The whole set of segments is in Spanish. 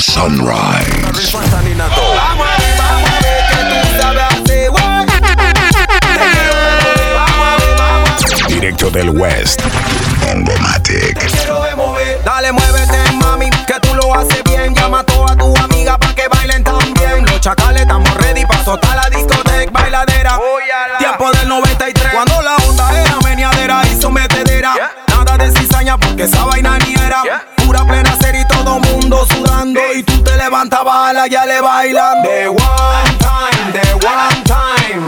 Sunrise. Directo del West. Bongomatic. Dale, muévete, mami, que tú lo haces bien. Llama a toda tu amiga pa' que bailen también. Los chacales estamos ready pa' soltar la discoteca bailadera. Tiempo del 93, cuando la onda era meneadera y sometedera. Nada de cizaña porque esa vaina ni era. Todo mundo sudando. Y tú te levantabas a la ya le bailando. De one time, de one time.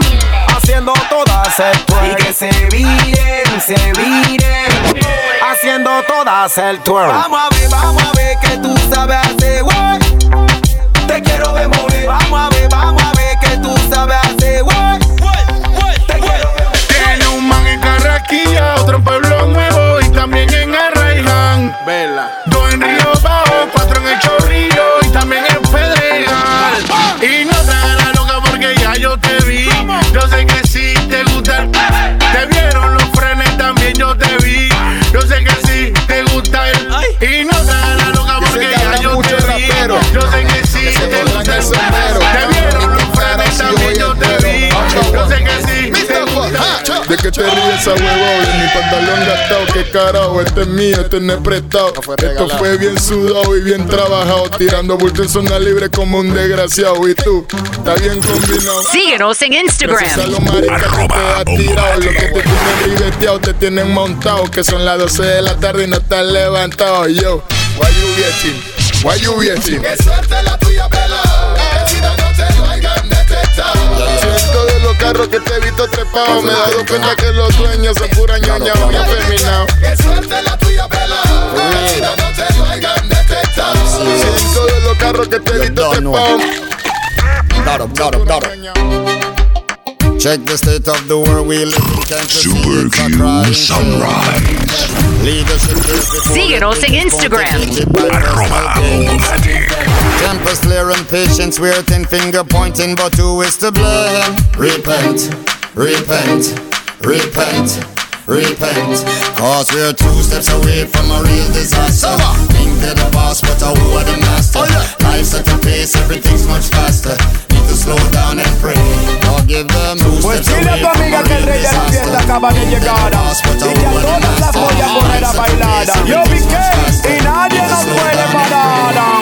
Haciendo todas el twerk. Y que se viren, se viren. Haciendo todas el twerk. Vamos a ver, vamos a ver que tú sabes hacer, guay. Te quiero ver mover. Vamos a ver, vamos a ver que tú sabes hacer, guay. Te quiero ver mover. Tiene un man en Carraquilla, otro en Pueblo Nuevo y también en Arraiján. Vela. Y no te la loca porque que ya yo te el vi. Yo sé que sí te gusta el sombrero. Gusta ¿De qué te ríes esa huevón? De mi pantalón gastado, qué carajo, este es mío, este no es prestado. Esto fue bien sudado y bien trabajado, tirando bulto en zona libre como un desgraciado. Y tú, está bien combinado. Síguenos en a Instagram. los maricas que te has tirado, los que te tienen ribeteado, te tienen montado, que son las 12 de la tarde y no estás levantado. Yo, why you waiting? Why you waiting? Qué suerte la tuya, pelado. Los carros que te he visto trepado, me he dado cuenta que los dueños son pura ñoña, muy afeminados. Qué suerte la tuya, pelado. Que si no, te lo hayan detectado. Siento de los carros que te he visto trepado. Up, got up. Check the state of the world we live in. Can't Super Q? Sunrise. Síguenos en Instagram. Arroba Tempers clear and patience, we're ten finger pointing, but who is to blame? Repent, repent, repent, repent. Cause we're two steps away from a real disaster. Think they're the boss, but who are the master? Oh, Life's at a pace, everything's much faster. Need to slow down and pray. Give them two Pues away tu amiga que el rey de la fiesta acaba de llegar y que a todas las voy a poner a bailar. Yo vi que y nadie nos puede parar.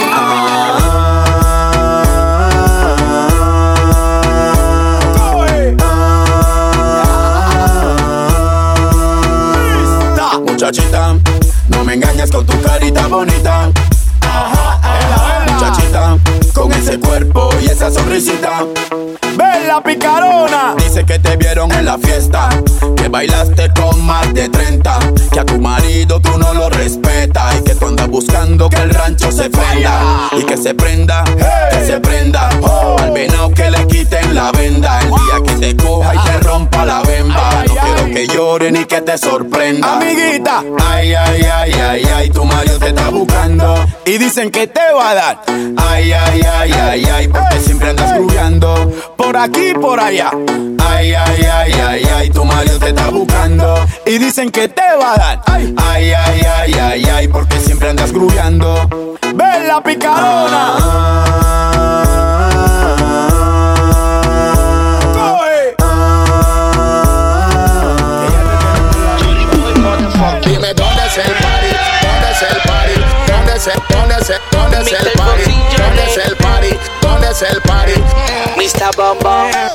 No me engañes con tu carita bonita. Ese cuerpo y esa sonrisita. Ven la picarona. Dice que te vieron en la fiesta, que bailaste con más de 30, que a tu marido tú no lo respetas y que tú andas buscando que el rancho se prenda y que se prenda, que se prenda. Al venado que le quiten la venda el día que te coja y te rompa la bemba. No quiero que llore ni que te sorprenda. Amiguita. Ay, ay, ay, ay, ay, tu marido te está buscando. Y dicen que te va a dar Ay, ay, ay, ay, ay, porque siempre andas grubeando. por aquí por allá. Ay, ay, ay, ay, ay, tu marido te está buscando. Y dicen que te va a dar Ay, ay, ay, ay, ay, porque siempre andas grubeando. Ven la picarona.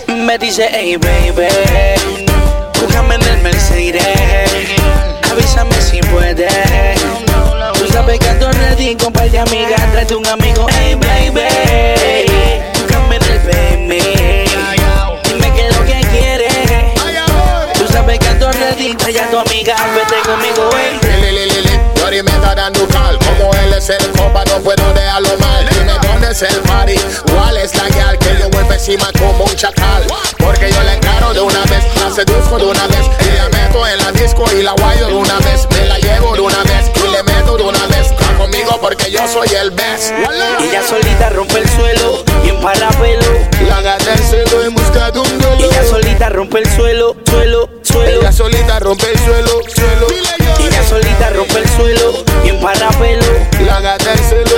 Me dice, hey baby, búscame en el Mercedes, avísame si puedes. Tú sabes que ando ready de amigas, tráete un amigo, hey baby, búscame en el baby, dime qué es que quieres. Tú sabes que ando ready, trae a tu amiga, vete conmigo, hey. Yori me está dando cal. Como él es el copa, no puedo dejarlo mal. Dime dónde es el party, soy el best. Y ella solita rompe el suelo y en parapelo. La celo en busca de un Y duelo. ella solita rompe el suelo, suelo, suelo. Ella solita rompe el suelo, suelo. Y ella solita rompe el suelo y en parapelo. La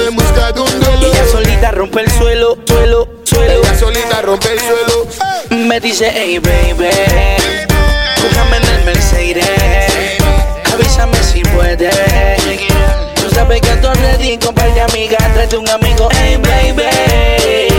en busca de un duelo. Y ella rompe el suelo, suelo, suelo. Ella solita rompe el suelo. Me dice, hey baby, búscame en el Mercedes. Avísame si puedes. Sabes que ando ready con par de amigas. Tráete un amigo, hey baby.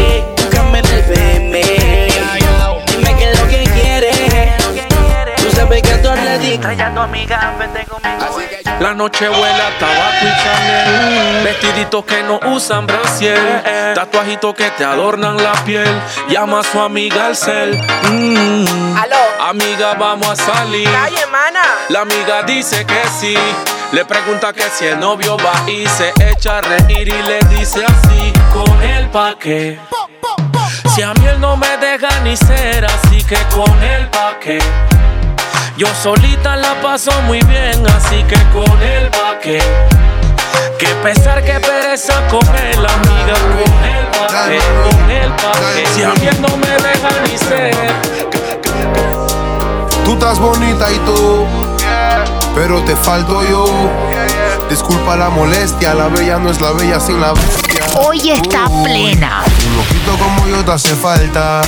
Ando ready. Trae a tu amiga, vente conmigo. Así que yo- La noche huele a tabaco y Chanel Vestiditos que no usan brasier Tatuajitos que te adornan la piel Llama a su amiga al cel Mm. Aló. Amiga, vamos a salir Calle, mana. La amiga dice que sí Le pregunta que si el novio va y se echa a reír Y le dice así Con él pa' qué Si a mí él no me deja ni ser Así que con él pa' qué yo solita la paso muy bien, así que con él pa' qué. Que pesar, que pereza con él, amiga, con él pa' qué, con él pa' qué. Si a mí él no me deja ni ser. Tú estás bonita y tú, pero te falto yo. Disculpa la molestia, la bella no es la bella sin la bestia. Hoy está Uy, plena. Un loquito como yo te hace falta,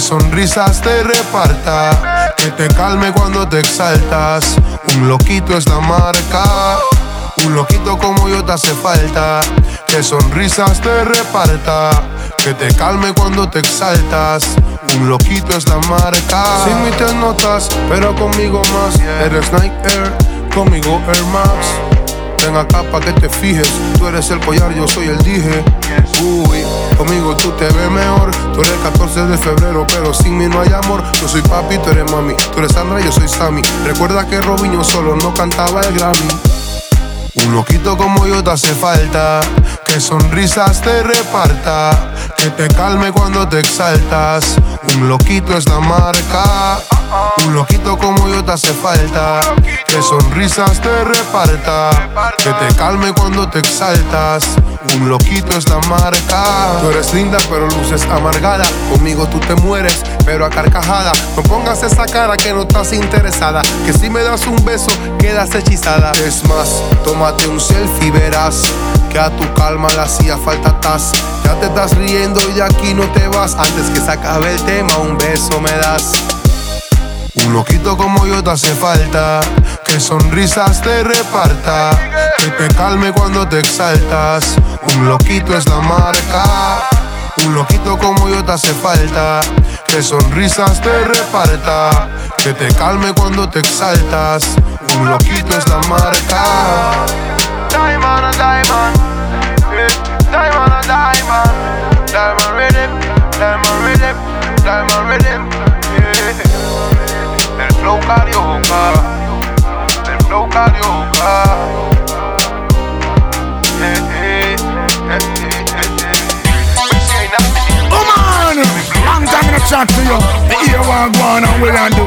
que sonrisas te reparta, que te calme cuando te exaltas. Un loquito es la marca. Un loquito como yo te hace falta, que sonrisas te reparta, que te calme cuando te exaltas. Un loquito es la marca. Sin mí te notas, pero conmigo más. Eres Nike Air, conmigo Air Max. Ven acá pa' que te fijes. Tú eres el collar, yo soy el dije. Uy, conmigo tú te ves mejor. Tú eres el 14 de febrero, pero sin mí no hay amor. Yo soy papi, tú eres mami. Tú eres Sandra, yo soy Sammy. Recuerda que Robinho solo no cantaba el Grammy. Un loquito como yo te hace falta, que sonrisas te reparta, que te calme cuando te exaltas. Un loquito es la marca. Un loquito como yo te hace falta, que sonrisas te reparta, que te calme cuando te exaltas. Un loquito es la marca. Tú eres linda pero luces amargada, conmigo tú te mueres pero a carcajada. No pongas esa cara que no estás interesada, que si me das un beso quedas hechizada. Es más, tómate un selfie verás que a tu calma le hacía falta tas. Ya te estás riendo y de aquí no te vas. Antes que se acabe el tema, un beso me das. Un loquito como yo te hace falta, que sonrisas te reparta, que te calme cuando te exaltas. Un loquito es la marca. Un loquito como yo te hace falta, que sonrisas te reparta, que te calme cuando te exaltas. Un loquito es la marca. Diamond a diamond, diamond a diamond, diamond rhythm, diamond rhythm, diamond rhythm, yeah. Del flow carioca, del flow carioca. Yeah, yeah, yeah, yeah, yeah. Oh man, long time in a chat to you. The ear one go on and will and do.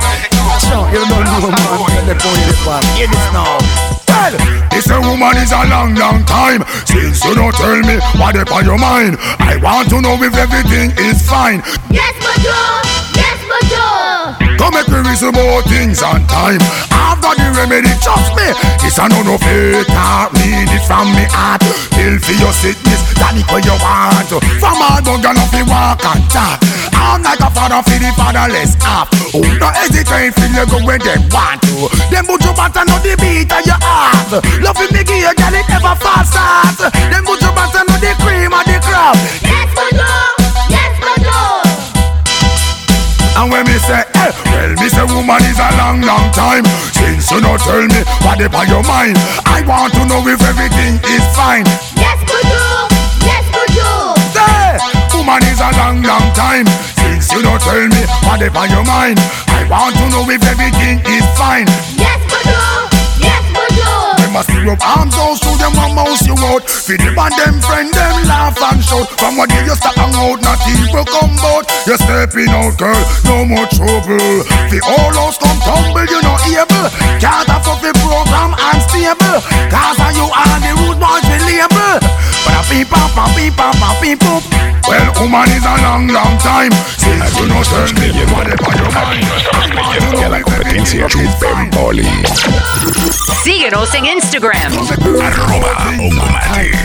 So you don't know man, the phone is one. Hear this now. This a woman is a long, long time since you don't tell me what up on your mind. I want to know if everything is fine. Yes, Bonjour! Yes, Bonjour! Come make me reason about things on time. After the remedy, trust me, this a no no fake talk. Need it from me heart. Pill for your sickness, that it when you want. From all don't get off walk and talk. I'm like a father for the fatherless half. Who no hesitate, feel you go where they want to. Them put you back and know the beat of your heart. Love me, give you, girl, it never fast start. Them put you back and know the cream uh, of the crop. Say, eh, well, me say woman is a long, long time. Since you not tell me what up on your mind? I want to know if everything is fine. Yes, Bonjour! Yes, Bonjour! Say, woman is a long, long time. Since you not tell me what up on your mind? I want to know if everything is fine Them a steer up. Arms out so them a mouse you out. Feed them and them friend them laugh and shout. From what day you start hang out not evil come out. You're stepping out girl, no more trouble. The whole house come tumble you no able. Can't afford the program unstable Cause you are the rude boys we label But I beep. Well, woman is a long, long time since you know tell me what about your mind. Que a la competencia chupen. Síguenos en Instagram. Arroba Ongomatic.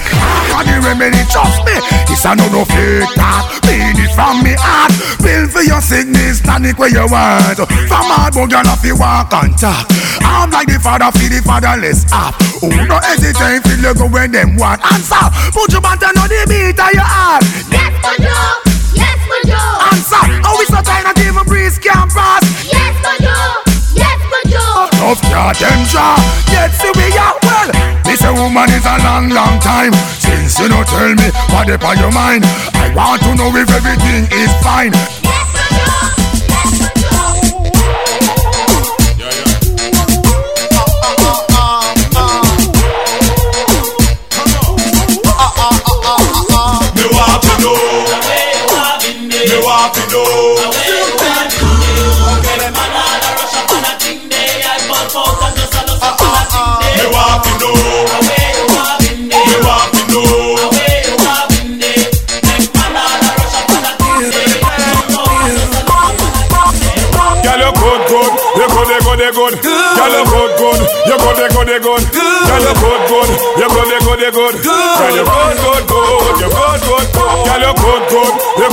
Got the remedy, trust me. It's a no no fake talk. Mean it from me heart. Bill for your sickness, tonic where you want. From hard, but girl, if you walk and talk. I'm like the father, feed the fatherless up. Who no hesitate, feel you go when them want answer. Put your button on the beat of your heart. Yes, Mojo. Yes, Mojo. Answer. How we so tired not even breeze can pass. Yes, Mojo. Yes, Mojo. Tough cat them jaw. Yet see we are woman is a long, long time since you don't tell me what up on your mind. I want to know if everything is fine.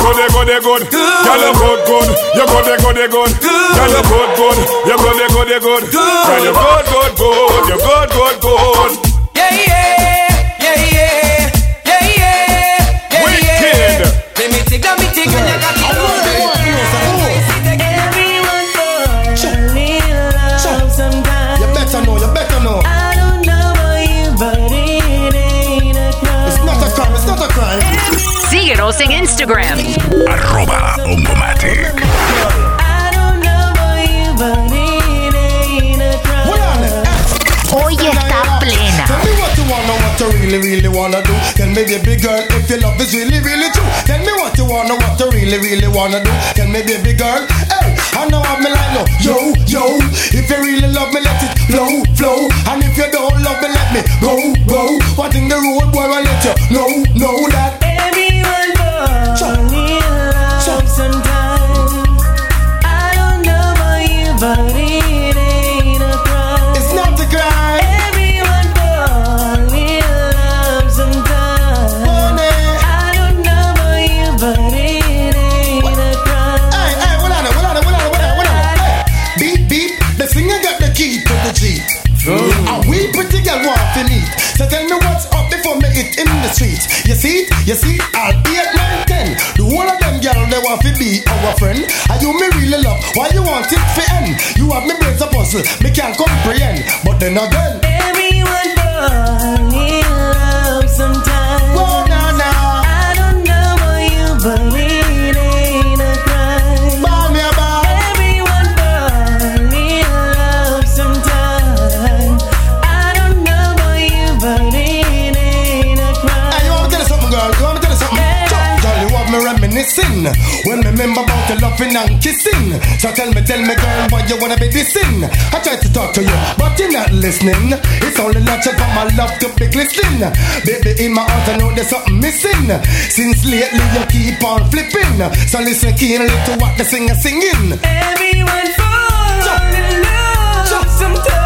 Good. You good, you good. Girl, you good, good. You good, you good, you good. Girl, you good, good. You good, you good, you good. Girl, you good, good, good. You good, good, good. A crime. Hold on. Hoy está plena. What you wanna, what you really, really wanna do. Tell me, baby girl, if your love is really, really true. Tell me what you wanna, what you really, really wanna do. Tell me, baby girl, hey, I know I'm like no, yo, yo. If you really love me, let it flow, flow. And if you don't love me, let me go, go. What in the road, boy, I let you know, know that. survive puzzle, me can't comprehend. But then again, reminiscing when me remember about your loving and kissing. So tell me, tell me, girl, why you wanna be dissing? I tried to talk to you, but you're not listening. It's only natural for my love to be glistening. Baby, in my heart, I know there's something missing. Since lately, you keep on flipping. So listen keenly to what the singer singing. Everyone falls in love sometimes.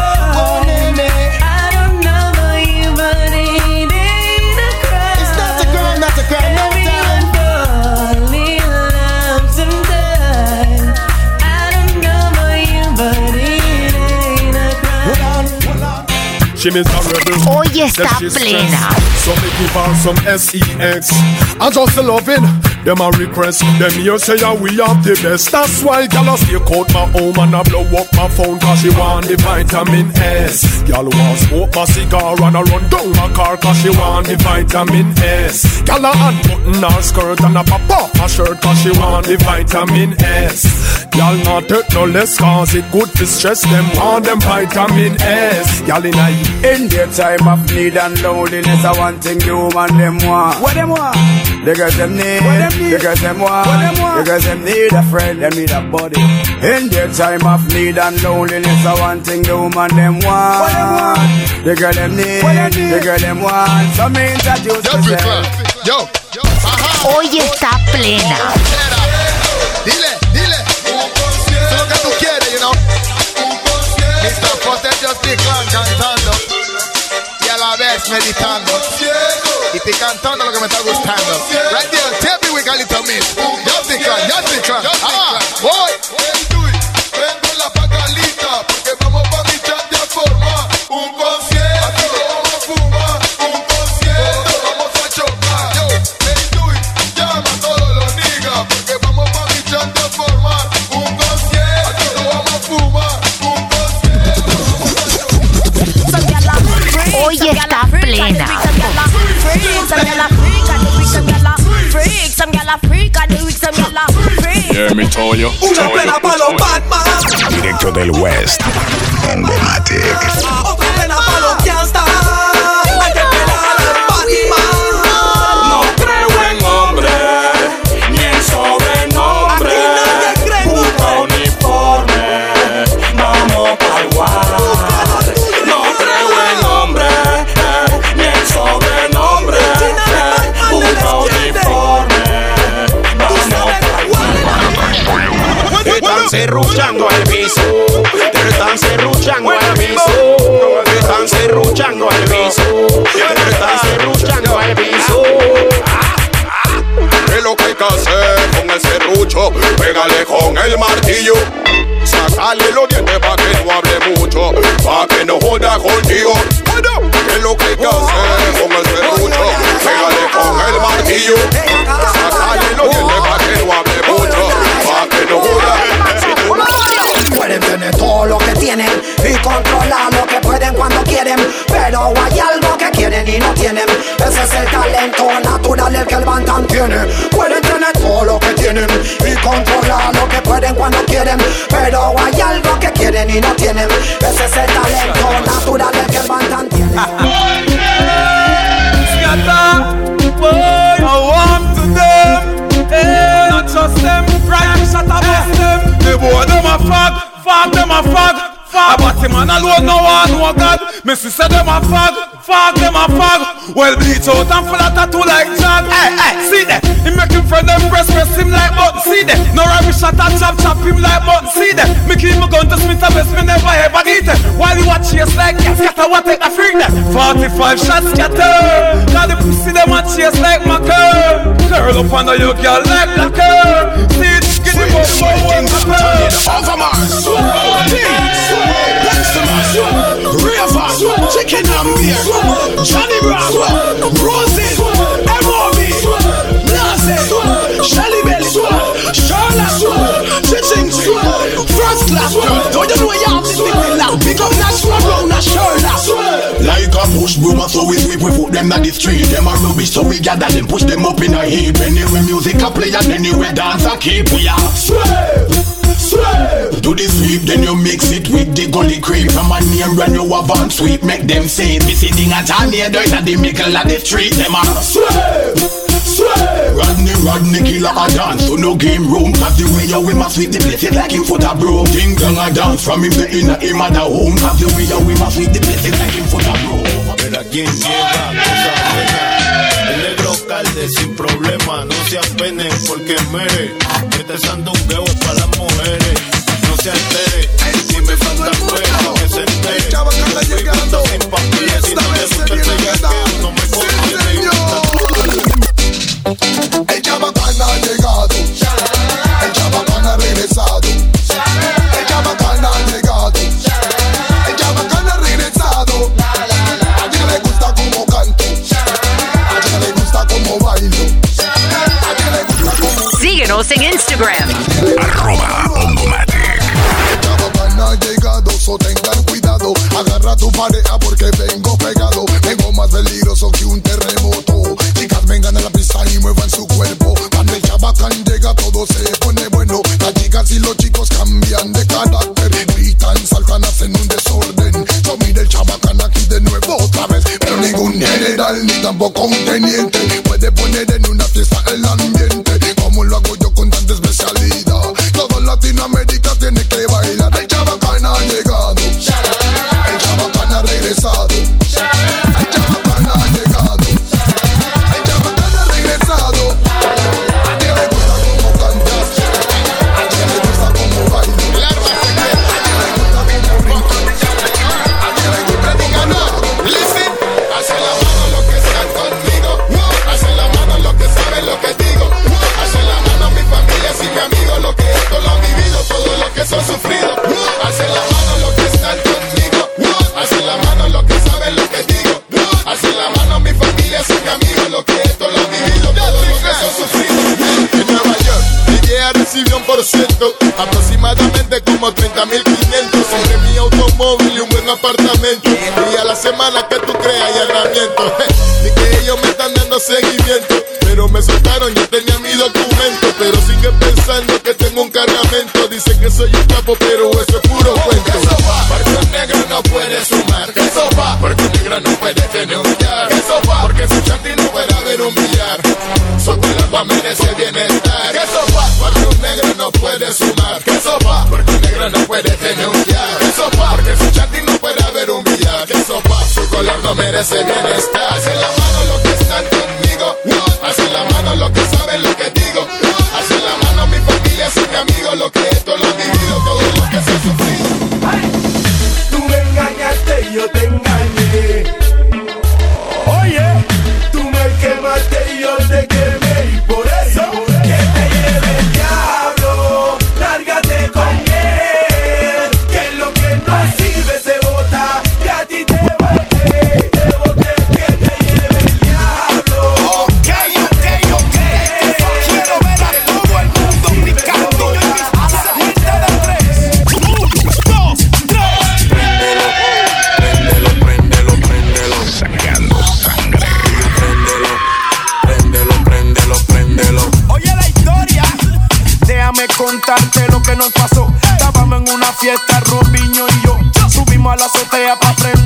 She is a rebel. Hoy está That she's plena. stressed. So me give her some sex. I just loving them a request. Them here say yeah, we have the best. That's why gal a stay out my home and I blow up my phone cause she want the vitamin S. Gal want smoke my cigar and I run down my car cause she want the vitamin S. Gal a unbutton her skirt and a pop off her shirt cause she want the vitamin S. Y'all not take no less cause it good to stress them on them vitamin S. Y'all in a In their time of need and loneliness, I want thing human them want. What them want? They girls them need, What them need? the girls them want, What them want? the girls them need a friend, them need a buddy. In their time of need and loneliness, I want thing human them want. What them want? The girl them need, What them need? the girl them want. So me introduce myself. Yo, ajá. Hoy está plena. Dile, dile. Eso es lo que tú quieres, you know. Mr. Potential Clan cantando y a la vez meditando. Y te cantando lo que me está gustando. Right there, little miss. You. Una pena para los Batman. Directo del West. Ongomatic. Serruchando al piso, te están serruchando al piso, te están serruchando al piso, te están serruchando al piso. ¿Qué es lo que hay que hacer con el serrucho? Pégale con el martillo. Sácale los dientes pa' que no hable mucho, pa' que no joda contigo. ¿Qué es lo que hay que hacer con el serrucho? Pégale con el martillo. Controlar lo que pueden cuando quieren, pero hay algo que quieren y no tienen. Ese es el talento natural el que el Bantam tiene. Pueden tener todo lo que tienen y controlar lo que pueden cuando quieren, pero hay algo que quieren y no tienen. Ese es el talento natural el que el Bantam tiene. Them. Right? Shut up, them. The boy them a fag, fag them a fag. Fag. But him man alone no one no God. Me sister them a fag, fag them a fag. Well bleach out and full of tattoo like Jag. Hey, hey, see that? He make him friend them press press him like button. See that? No rubbish shot and chop chop him like button. See that? Me keep my gun to Smith and best me never ever get it. While you watch chase like cat scatter what take a freak that. 45 shots scatter. Now the pussy them a chase like my girl. Curl up under your girl like that girl. See it, Get them up forward, over Mars. Chicken and Beer, Johnny Brown, Roses, M.O.B., Nazi, Shelly Bell, Charlotte, Chiching, First Class, know you have this thing loud? Pick up that swag round that Charlotte. Like a push broom, so we sweep, we put them at the street. Them a rubbish, so we gather them, push them up in a heap. Anywhere music a play and anywhere dance a keep. We are sweep, sweep. Do the sweep, then you mix it with the gully creep. From a name run you a van sweep, make them say it. Missy ding a town here, there's a the middle of the street. Them a sweep, sweep. Rodney, Rodney, killer a dance, so no game room. Cause the way you we must sweep the place, it like him foot a broom. Ding dong a dance from him the inner him at the home. Cause the way you we must sweep the place, it like him foot a broom. Mira quién llega, cosa buena. El negro calde sin problema, no se apenen porque mere. Este sandungueo es para las mujeres. No se altere, si me falta fuego, que se entere. Voy cuando sin papeles, si no me gusta el bellaqueo, no me aproximadamente como 30.500 sobre mi automóvil y un buen apartamento. Y a la semana que tú creas y allanamiento, ni que ellos me están dando seguimiento. Pero me soltaron, yo tenía mi documento, pero siguen pensando que tengo un cargamento. Dicen que soy un capo, pero eso es puro cuento. Porque un negro no puede sumar, porque negro no puede tener un porque su chanti no puede haber un billar. Soltando a merecer merece bienestar. Hace la mano los que están conmigo, hace la mano los que saben lo que digo, hace la mano mi familia, hace mi amigo lo que la azotea pa' frenar.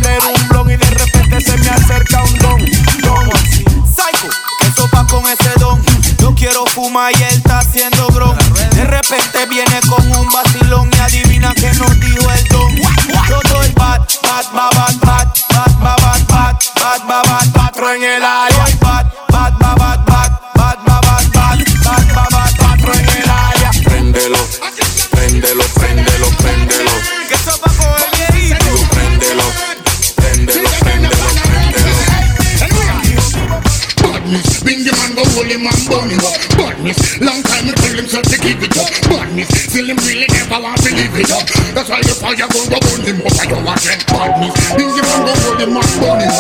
bonus.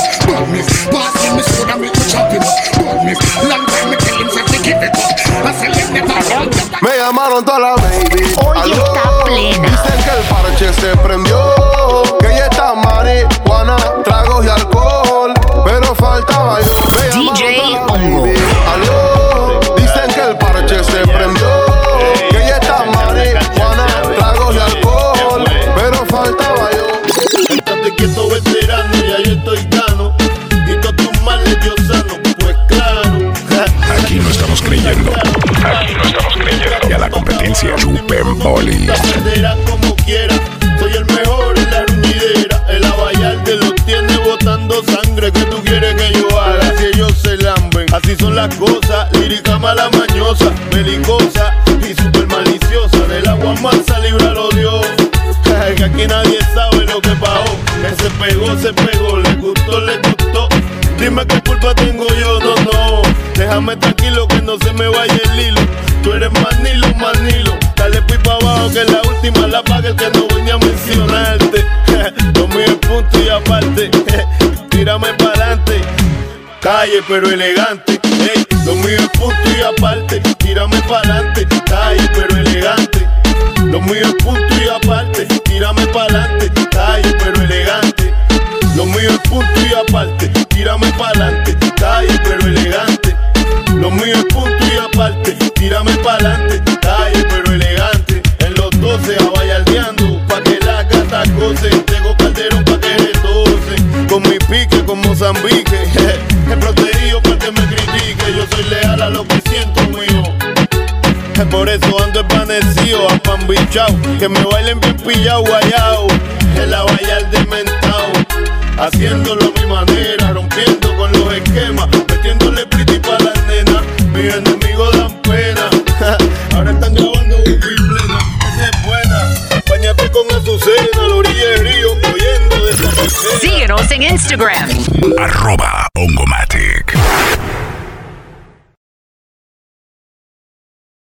Me llamaron toda la baby. Está plena. Dicen que el parche se prendió. Que ella está marihuana, tragos y alcohol. Pero falta baile. DJ On creyendo. Aquí no estamos creyendo. Y a la competencia, chupen bolis. como. pero elegante. Ey, lo mío es punto y aparte. Tírame pa'lante, ay, pero elegante. Lo mío es punto y aparte. Tírame pa'lante, ay, pero elegante. Lo mío es punto y aparte. Tírame pa'lante, ay, pero elegante. Lo mío es punto y aparte. Tírame pa'lante. Bichao. Que me bailen bien pillao, guayao. En la vallar de mentao. Haciéndolo a mi manera, rompiendo con los esquemas. Metiéndole pretty pa' las nenas. Mis enemigos dan pena. Ahora están grabando un plena. Esa es buena. Bañate con Azucena, a la orilla del río, oyendo de esa Síguenos en Instagram. Arroba.